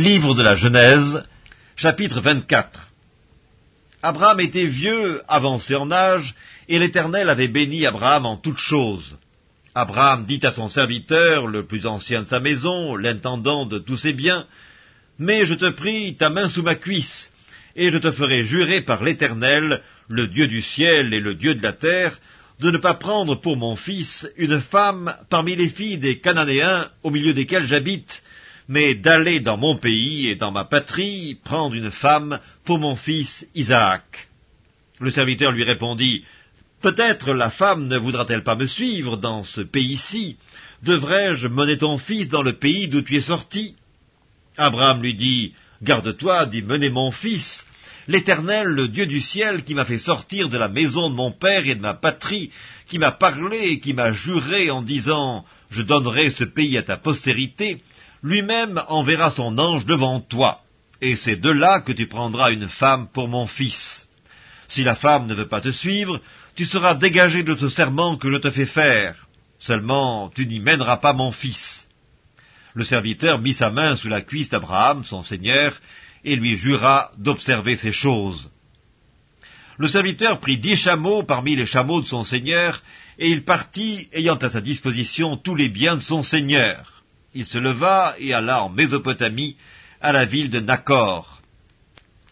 Livre de la Genèse, chapitre 24. Abraham était vieux, avancé en âge, et l'Éternel avait béni Abraham en toutes choses. Abraham dit à son serviteur, le plus ancien de sa maison, l'intendant de tous ses biens, Mais je te prie, ta main sous ma cuisse, et je te ferai jurer par l'Éternel, le Dieu du ciel et le Dieu de la terre, de ne pas prendre pour mon fils une femme parmi les filles des Cananéens au milieu desquels j'habite, mais d'aller dans mon pays et dans ma patrie prendre une femme pour mon fils Isaac. Le serviteur lui répondit, Peut-être la femme ne voudra-t-elle pas me suivre dans ce pays-ci? Devrais-je mener ton fils dans le pays d'où tu es sorti? Abraham lui dit, Garde-toi d'y mener mon fils. L'Éternel, le Dieu du ciel, qui m'a fait sortir de la maison de mon père et de ma patrie, qui m'a parlé et qui m'a juré en disant, Je donnerai ce pays à ta postérité, lui-même enverra son ange devant toi, et c'est de là que tu prendras une femme pour mon fils. Si la femme ne veut pas te suivre, tu seras dégagé de ce serment que je te fais faire. Seulement, tu n'y mèneras pas mon fils. Le serviteur mit sa main sous la cuisse d'Abraham, son seigneur, et lui jura d'observer ces choses. Le serviteur prit dix chameaux parmi les chameaux de son seigneur, et il partit, ayant à sa disposition tous les biens de son seigneur il se leva et alla en Mésopotamie, à la ville de Nacor.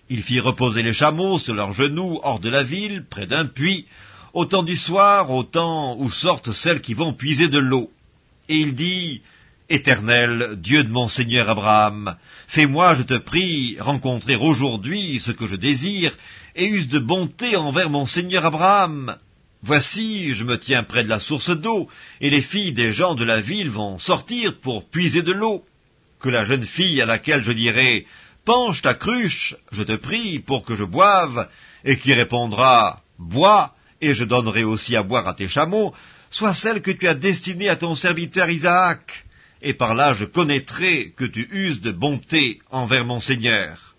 Il fit reposer les chameaux sur leurs genoux hors de la ville, près d'un puits, au temps du soir, au temps où sortent celles qui vont puiser de l'eau. Et il dit, Éternel, Dieu de mon Seigneur Abraham, fais-moi, je te prie, rencontrer aujourd'hui ce que je désire, et use de bonté envers mon Seigneur Abraham, Voici, je me tiens près de la source d'eau, et les filles des gens de la ville vont sortir pour puiser de l'eau. Que la jeune fille à laquelle je dirai Penche ta cruche, je te prie, pour que je boive, et qui répondra Bois, et je donnerai aussi à boire à tes chameaux, soit celle que tu as destinée à ton serviteur Isaac, et par là je connaîtrai que tu uses de bonté envers mon Seigneur.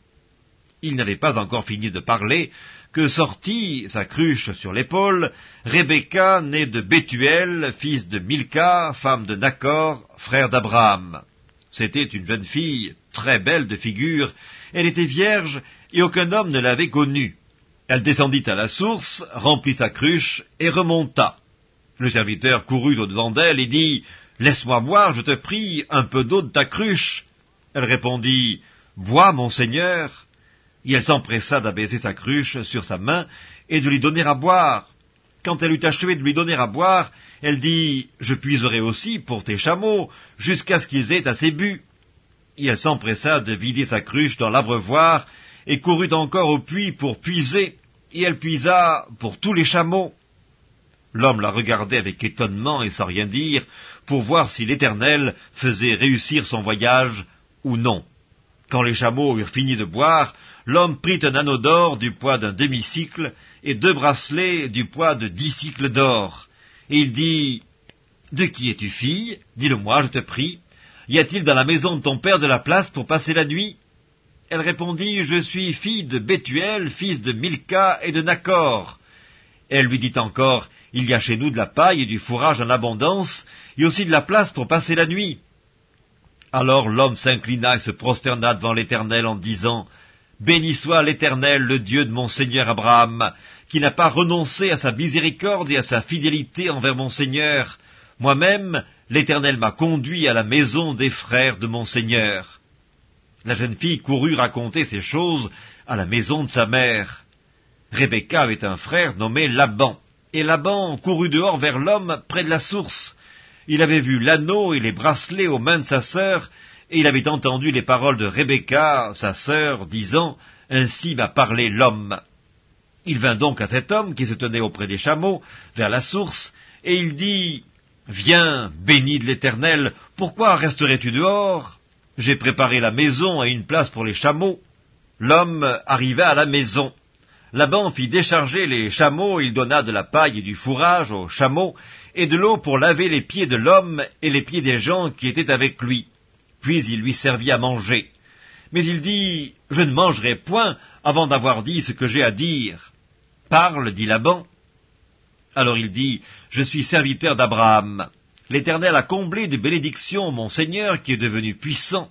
Il n'avait pas encore fini de parler, que sortit, sa cruche sur l'épaule, Rebecca, née de Bethuel, fils de Milka, femme de Nacor, frère d'Abraham. C'était une jeune fille, très belle de figure, elle était vierge, et aucun homme ne l'avait connue. Elle descendit à la source, remplit sa cruche, et remonta. Le serviteur courut au-devant d'elle et dit, Laisse-moi boire, je te prie, un peu d'eau de ta cruche. Elle répondit, Bois, mon Seigneur et elle s'empressa d'abaisser sa cruche sur sa main et de lui donner à boire. Quand elle eut achevé de lui donner à boire, elle dit, Je puiserai aussi pour tes chameaux, jusqu'à ce qu'ils aient assez bu. Et elle s'empressa de vider sa cruche dans l'abreuvoir, et courut encore au puits pour puiser, et elle puisa pour tous les chameaux. L'homme la regardait avec étonnement et sans rien dire, pour voir si l'Éternel faisait réussir son voyage ou non. Quand les chameaux eurent fini de boire, l'homme prit un anneau d'or du poids d'un demi-cycle et deux bracelets du poids de dix cycles d'or. Et il dit, De qui es-tu fille? Dis-le-moi, je te prie. Y a-t-il dans la maison de ton père de la place pour passer la nuit? Elle répondit, Je suis fille de Bethuel, fils de Milka et de Nacor. Elle lui dit encore, Il y a chez nous de la paille et du fourrage en abondance, et aussi de la place pour passer la nuit. Alors l'homme s'inclina et se prosterna devant l'Éternel en disant, Béni soit l'Éternel, le Dieu de mon Seigneur Abraham, qui n'a pas renoncé à sa miséricorde et à sa fidélité envers mon Seigneur. Moi-même, l'Éternel m'a conduit à la maison des frères de mon Seigneur. La jeune fille courut raconter ces choses à la maison de sa mère. Rebecca avait un frère nommé Laban, et Laban courut dehors vers l'homme près de la source. Il avait vu l'anneau et les bracelets aux mains de sa sœur, et il avait entendu les paroles de Rebecca, sa sœur, disant Ainsi m'a parlé l'homme. Il vint donc à cet homme qui se tenait auprès des chameaux, vers la source, et il dit Viens, béni de l'Éternel, pourquoi resterais-tu dehors? J'ai préparé la maison et une place pour les chameaux. L'homme arriva à la maison. Laban fit décharger les chameaux, il donna de la paille et du fourrage aux chameaux, et de l'eau pour laver les pieds de l'homme et les pieds des gens qui étaient avec lui. Puis il lui servit à manger. Mais il dit, Je ne mangerai point avant d'avoir dit ce que j'ai à dire. Parle, dit Laban. Alors il dit, Je suis serviteur d'Abraham. L'Éternel a comblé de bénédictions mon Seigneur qui est devenu puissant.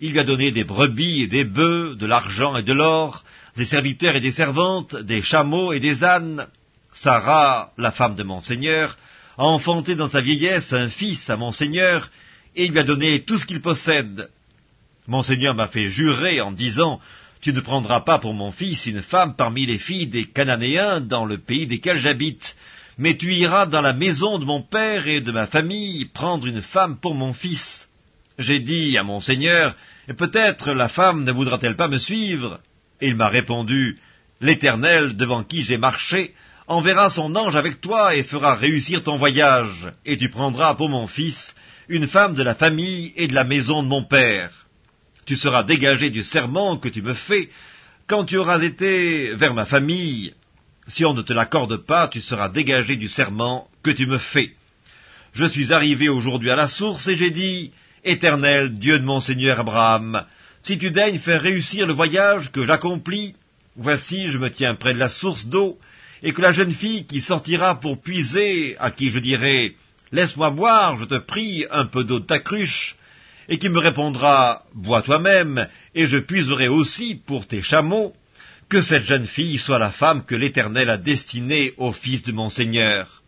Il lui a donné des brebis et des bœufs, de l'argent et de l'or, des serviteurs et des servantes, des chameaux et des ânes. Sarah, la femme de mon Seigneur, a enfanté dans sa vieillesse un fils à mon Seigneur, et il lui a donné tout ce qu'il possède. Mon Seigneur m'a fait jurer en disant, Tu ne prendras pas pour mon fils une femme parmi les filles des Cananéens dans le pays desquels j'habite, mais tu iras dans la maison de mon père et de ma famille prendre une femme pour mon fils. J'ai dit à mon Seigneur, Peut-être la femme ne voudra-t-elle pas me suivre? Il m'a répondu, L'Éternel devant qui j'ai marché enverra son ange avec toi et fera réussir ton voyage, et tu prendras pour mon fils une femme de la famille et de la maison de mon père. Tu seras dégagé du serment que tu me fais quand tu auras été vers ma famille. Si on ne te l'accorde pas, tu seras dégagé du serment que tu me fais. Je suis arrivé aujourd'hui à la source et j'ai dit, Éternel Dieu de mon Seigneur Abraham, si tu daignes faire réussir le voyage que j'accomplis, voici je me tiens près de la source d'eau, et que la jeune fille qui sortira pour puiser, à qui je dirai Laisse-moi boire, je te prie, un peu d'eau de ta cruche, et qui me répondra Bois toi-même, et je puiserai aussi pour tes chameaux, que cette jeune fille soit la femme que l'Éternel a destinée au fils de mon Seigneur.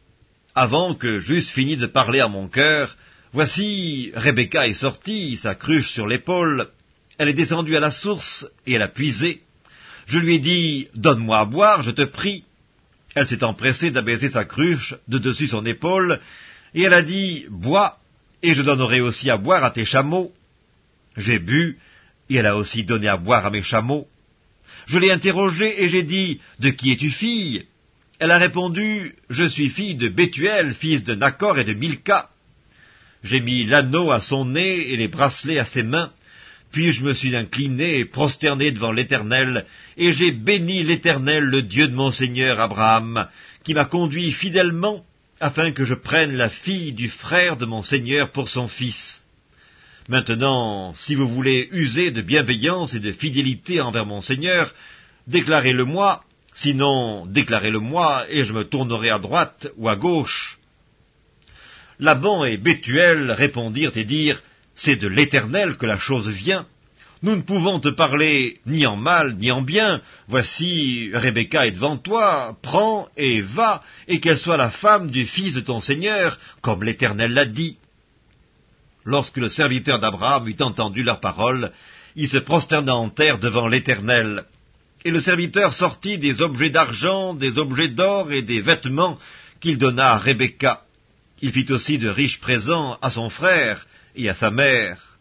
Avant que j'eusse fini de parler à mon cœur, voici Rebecca est sortie, sa cruche sur l'épaule, elle est descendue à la source, et elle a puisé. Je lui ai dit Donne-moi à boire, je te prie. Elle s'est empressée d'abaisser sa cruche de dessus son épaule, et elle a dit, Bois, et je donnerai aussi à boire à tes chameaux. J'ai bu, et elle a aussi donné à boire à mes chameaux. Je l'ai interrogée, et j'ai dit, De qui es-tu fille? Elle a répondu, Je suis fille de Bethuel, fils de Nacor et de Milka. J'ai mis l'anneau à son nez et les bracelets à ses mains, puis je me suis incliné et prosterné devant l'Éternel, et j'ai béni l'Éternel, le Dieu de mon Seigneur Abraham, qui m'a conduit fidèlement, afin que je prenne la fille du frère de mon Seigneur pour son fils. Maintenant, si vous voulez user de bienveillance et de fidélité envers mon Seigneur, déclarez-le-moi, sinon déclarez-le-moi, et je me tournerai à droite ou à gauche. Laban et Bethuel répondirent et dirent, c'est de l'Éternel que la chose vient. Nous ne pouvons te parler ni en mal ni en bien. Voici, Rebecca est devant toi, prends et va, et qu'elle soit la femme du fils de ton Seigneur, comme l'Éternel l'a dit. Lorsque le serviteur d'Abraham eut entendu leurs paroles, il se prosterna en terre devant l'Éternel. Et le serviteur sortit des objets d'argent, des objets d'or et des vêtements qu'il donna à Rebecca. Il fit aussi de riches présents à son frère, et à sa mère.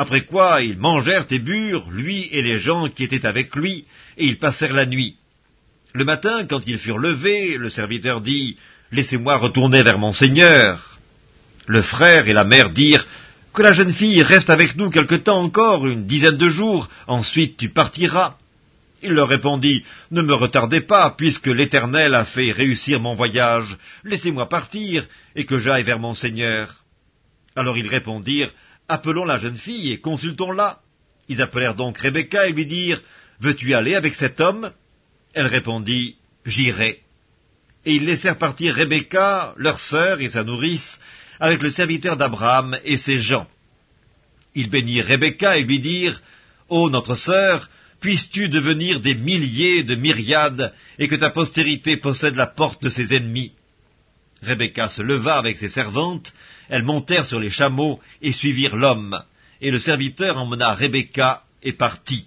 Après quoi ils mangèrent et burent, lui et les gens qui étaient avec lui, et ils passèrent la nuit. Le matin, quand ils furent levés, le serviteur dit, Laissez-moi retourner vers mon Seigneur. Le frère et la mère dirent, Que la jeune fille reste avec nous quelque temps encore, une dizaine de jours, ensuite tu partiras. Il leur répondit, Ne me retardez pas, puisque l'Éternel a fait réussir mon voyage. Laissez-moi partir, et que j'aille vers mon Seigneur. Alors ils répondirent, Appelons la jeune fille et consultons-la. Ils appelèrent donc Rebecca et lui dirent, Veux-tu aller avec cet homme? Elle répondit, J'irai. Et ils laissèrent partir Rebecca, leur sœur et sa nourrice, avec le serviteur d'Abraham et ses gens. Ils bénirent Rebecca et lui dirent, Ô notre sœur, puisses-tu devenir des milliers de myriades, et que ta postérité possède la porte de ses ennemis? Rebecca se leva avec ses servantes, elles montèrent sur les chameaux et suivirent l'homme, et le serviteur emmena Rebecca et partit.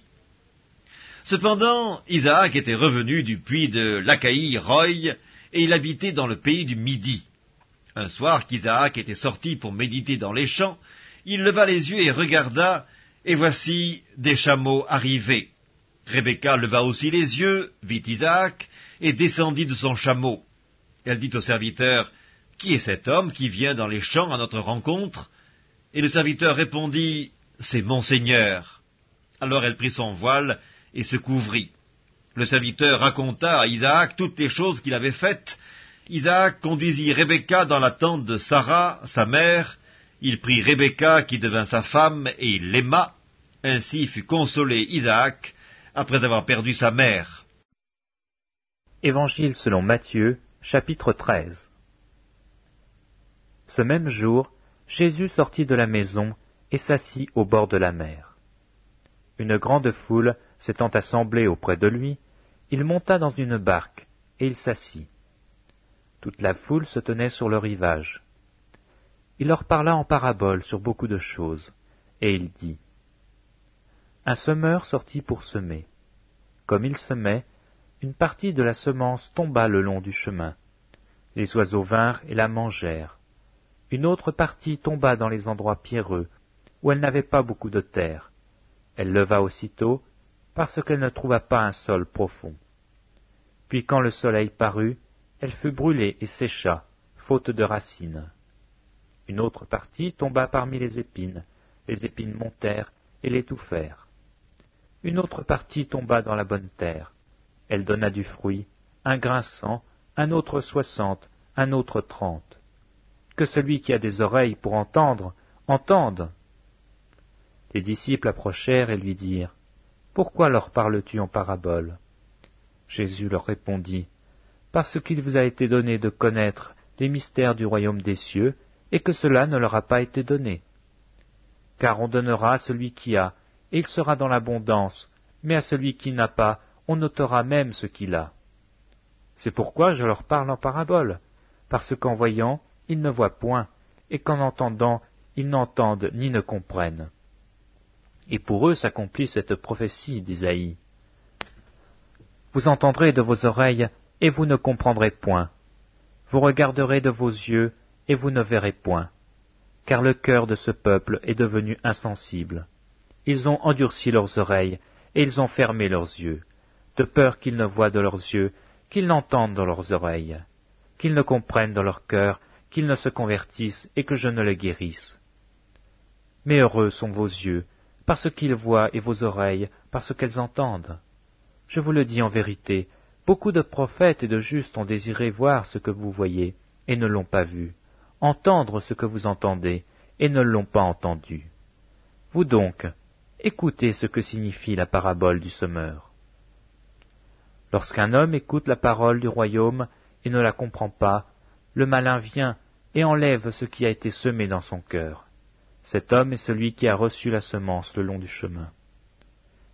Cependant, Isaac était revenu du puits de l'Achaï Roy, et il habitait dans le pays du Midi. Un soir qu'Isaac était sorti pour méditer dans les champs, il leva les yeux et regarda, et voici des chameaux arrivés. Rebecca leva aussi les yeux, vit Isaac, et descendit de son chameau. Elle dit au serviteur, Qui est cet homme qui vient dans les champs à notre rencontre? Et le serviteur répondit, C'est mon Seigneur. Alors elle prit son voile et se couvrit. Le serviteur raconta à Isaac toutes les choses qu'il avait faites. Isaac conduisit Rebecca dans la tente de Sarah, sa mère. Il prit Rebecca qui devint sa femme et il l'aima. Ainsi fut consolé Isaac après avoir perdu sa mère. Évangile selon Matthieu, Chapitre 13 Ce même jour, Jésus sortit de la maison et s'assit au bord de la mer. une grande foule s'étant assemblée auprès de lui, il monta dans une barque, et il s'assit. Toute la foule se tenait sur le rivage. Il leur parla en parabole sur beaucoup de choses, et il dit Un semeur sortit pour semer. Comme il semait, une partie de la semence tomba le long du chemin. Les oiseaux vinrent et la mangèrent. Une autre partie tomba dans les endroits pierreux, où elle n'avait pas beaucoup de terre. Elle leva aussitôt, parce qu'elle ne trouva pas un sol profond. Puis quand le soleil parut, elle fut brûlée et sécha, faute de racines. Une autre partie tomba parmi les épines, les épines montèrent et l'étouffèrent. Une autre partie tomba dans la bonne terre. Elle donna du fruit, un grain cent, un autre soixante, un autre trente. Que celui qui a des oreilles pour entendre, entende. Les disciples approchèrent et lui dirent, Pourquoi leur parles-tu en parabole? Jésus leur répondit, Parce qu'il vous a été donné de connaître les mystères du royaume des cieux, et que cela ne leur a pas été donné. Car on donnera à celui qui a, et il sera dans l'abondance, mais à celui qui n'a pas, on notera même ce qu'il a. C'est pourquoi je leur parle en parabole, parce qu'en voyant, ils ne voient point, et qu'en entendant, ils n'entendent ni ne comprennent. Et pour eux s'accomplit cette prophétie d'Isaïe. Vous entendrez de vos oreilles, et vous ne comprendrez point. Vous regarderez de vos yeux, et vous ne verrez point. Car le cœur de ce peuple est devenu insensible. Ils ont endurci leurs oreilles, et ils ont fermé leurs yeux, de peur qu'ils ne voient de leurs yeux, qu'ils n'entendent dans leurs oreilles, qu'ils ne comprennent dans leur cœur, qu'ils ne se convertissent, et que je ne les guérisse. Mais heureux sont vos yeux, parce qu'ils voient, et vos oreilles, parce qu'elles entendent. Je vous le dis en vérité, beaucoup de prophètes et de justes ont désiré voir ce que vous voyez, et ne l'ont pas vu, entendre ce que vous entendez, et ne l'ont pas entendu. Vous donc, écoutez ce que signifie la parabole du semeur. Lorsqu'un homme écoute la parole du royaume et ne la comprend pas, le malin vient et enlève ce qui a été semé dans son cœur. Cet homme est celui qui a reçu la semence le long du chemin.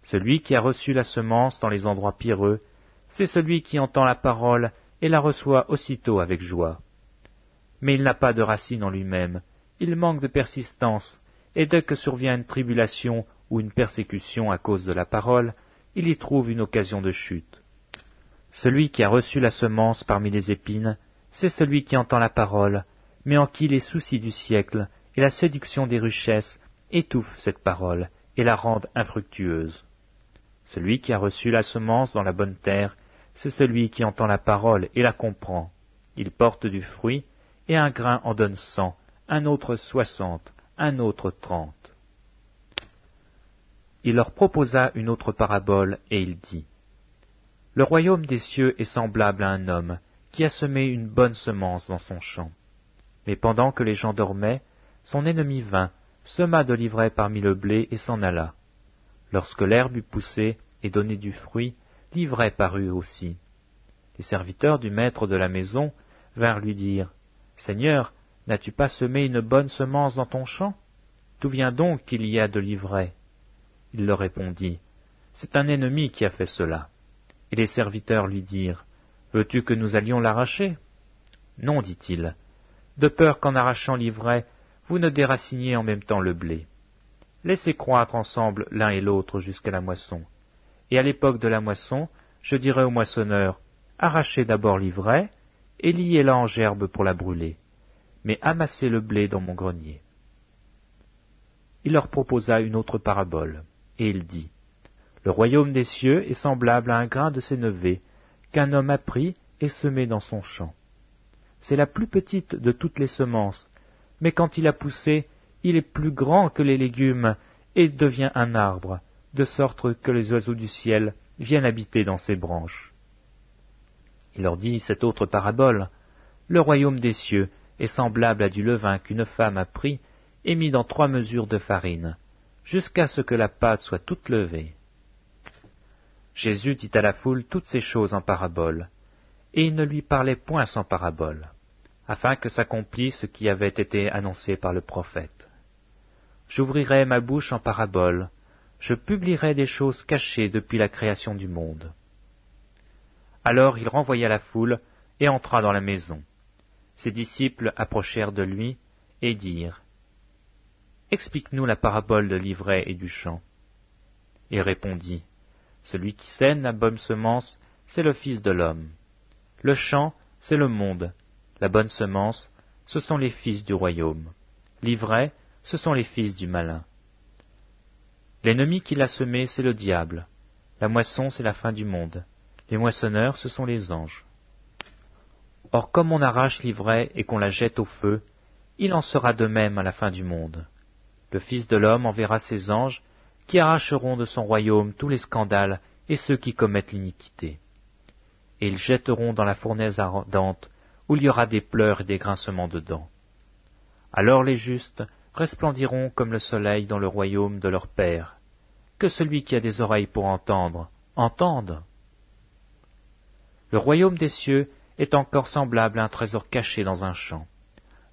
Celui qui a reçu la semence dans les endroits pierreux, c'est celui qui entend la parole et la reçoit aussitôt avec joie. Mais il n'a pas de racine en lui-même, il manque de persistance, et dès que survient une tribulation ou une persécution à cause de la parole, il y trouve une occasion de chute. Celui qui a reçu la semence parmi les épines, c'est celui qui entend la parole, mais en qui les soucis du siècle et la séduction des richesses étouffent cette parole et la rendent infructueuse. Celui qui a reçu la semence dans la bonne terre, c'est celui qui entend la parole et la comprend. Il porte du fruit, et un grain en donne cent, un autre soixante, un autre trente. Il leur proposa une autre parabole, et il dit. Le royaume des cieux est semblable à un homme qui a semé une bonne semence dans son champ. Mais pendant que les gens dormaient, son ennemi vint, sema de l'ivraie parmi le blé et s'en alla. Lorsque l'herbe eut poussé et donné du fruit, l'ivraie parut aussi. Les serviteurs du maître de la maison vinrent lui dire Seigneur, n'as-tu pas semé une bonne semence dans ton champ? D'où vient donc qu'il y a de l'ivraie? Il leur répondit C'est un ennemi qui a fait cela. Et les serviteurs lui dirent, Veux-tu que nous allions l'arracher Non, dit-il, de peur qu'en arrachant l'ivraie, vous ne déraciniez en même temps le blé. Laissez croître ensemble l'un et l'autre jusqu'à la moisson. Et à l'époque de la moisson, je dirai au moissonneur, arrachez d'abord l'ivraie, et liez-la en gerbe pour la brûler, mais amassez le blé dans mon grenier. Il leur proposa une autre parabole, et il dit, le royaume des cieux est semblable à un grain de sénévé qu'un homme a pris et semé dans son champ. C'est la plus petite de toutes les semences, mais quand il a poussé, il est plus grand que les légumes et devient un arbre, de sorte que les oiseaux du ciel viennent habiter dans ses branches. Il leur dit cette autre parabole. Le royaume des cieux est semblable à du levain qu'une femme a pris et mis dans trois mesures de farine, jusqu'à ce que la pâte soit toute levée. Jésus dit à la foule toutes ces choses en parabole, et il ne lui parlait point sans parabole, afin que s'accomplisse ce qui avait été annoncé par le prophète. J'ouvrirai ma bouche en parabole, je publierai des choses cachées depuis la création du monde. Alors il renvoya la foule et entra dans la maison. Ses disciples approchèrent de lui et dirent Explique-nous la parabole de l'ivraie et du champ. Il répondit Celui qui sème la bonne semence, c'est le Fils de l'homme. Le champ, c'est le monde. La bonne semence, ce sont les fils du royaume. L'ivraie, ce sont les fils du malin. L'ennemi qui l'a semé, c'est le diable. La moisson, c'est la fin du monde. Les moissonneurs, ce sont les anges. Or comme on arrache l'ivraie et qu'on la jette au feu, il en sera de même à la fin du monde. Le Fils de l'homme enverra ses anges, qui arracheront de son royaume tous les scandales et ceux qui commettent l'iniquité. Et ils jetteront dans la fournaise ardente, où il y aura des pleurs et des grincements de dents. Alors les justes resplendiront comme le soleil dans le royaume de leur Père. Que celui qui a des oreilles pour entendre, entende. Le royaume des cieux est encore semblable à un trésor caché dans un champ.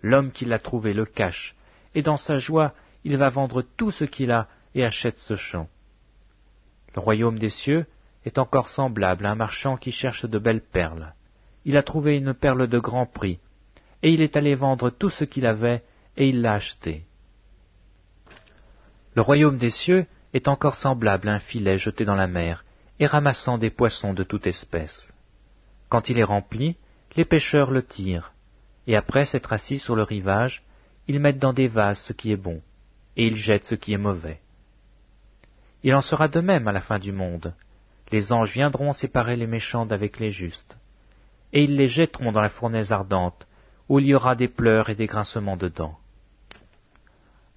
L'homme qui l'a trouvé le cache, et dans sa joie il va vendre tout ce qu'il a et achète ce champ. Le royaume des cieux est encore semblable à un marchand qui cherche de belles perles. Il a trouvé une perle de grand prix, et il est allé vendre tout ce qu'il avait, et il l'a acheté. Le royaume des cieux est encore semblable à un filet jeté dans la mer, et ramassant des poissons de toute espèce. Quand il est rempli, les pêcheurs le tirent, et après s'être assis sur le rivage, ils mettent dans des vases ce qui est bon, et ils jettent ce qui est mauvais. Il en sera de même à la fin du monde. Les anges viendront séparer les méchants d'avec les justes, et ils les jetteront dans la fournaise ardente, où il y aura des pleurs et des grincements de dents.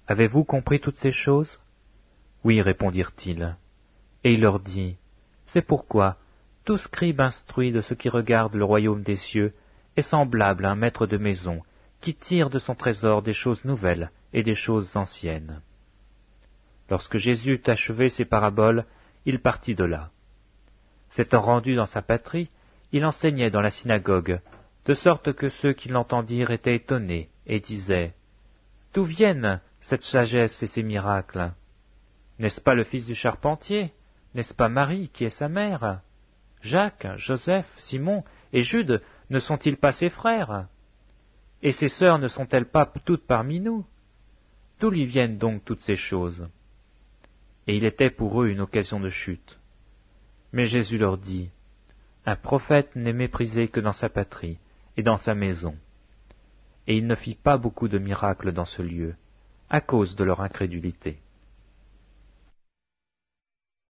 Avez-vous compris toutes ces choses? Oui, répondirent-ils. Et il leur dit, C'est pourquoi tout scribe instruit de ce qui regarde le royaume des cieux est semblable à un maître de maison qui tire de son trésor des choses nouvelles et des choses anciennes. Lorsque Jésus eut achevé ses paraboles, il partit de là. S'étant rendu dans sa patrie, il enseignait dans la synagogue, de sorte que ceux qui l'entendirent étaient étonnés et disaient D'où viennent cette sagesse et ces miracles? N'est-ce pas le fils du charpentier? N'est-ce pas Marie qui est sa mère? Jacques, Joseph, Simon et Jude ne sont-ils pas ses frères? Et ses sœurs ne sont-elles pas toutes parmi nous? D'où lui viennent donc toutes ces choses? Et il était pour eux une occasion de chute. Mais Jésus leur dit, Un prophète n'est méprisé que dans sa patrie et dans sa maison. Et il ne fit pas beaucoup de miracles dans ce lieu, à cause de leur incrédulité.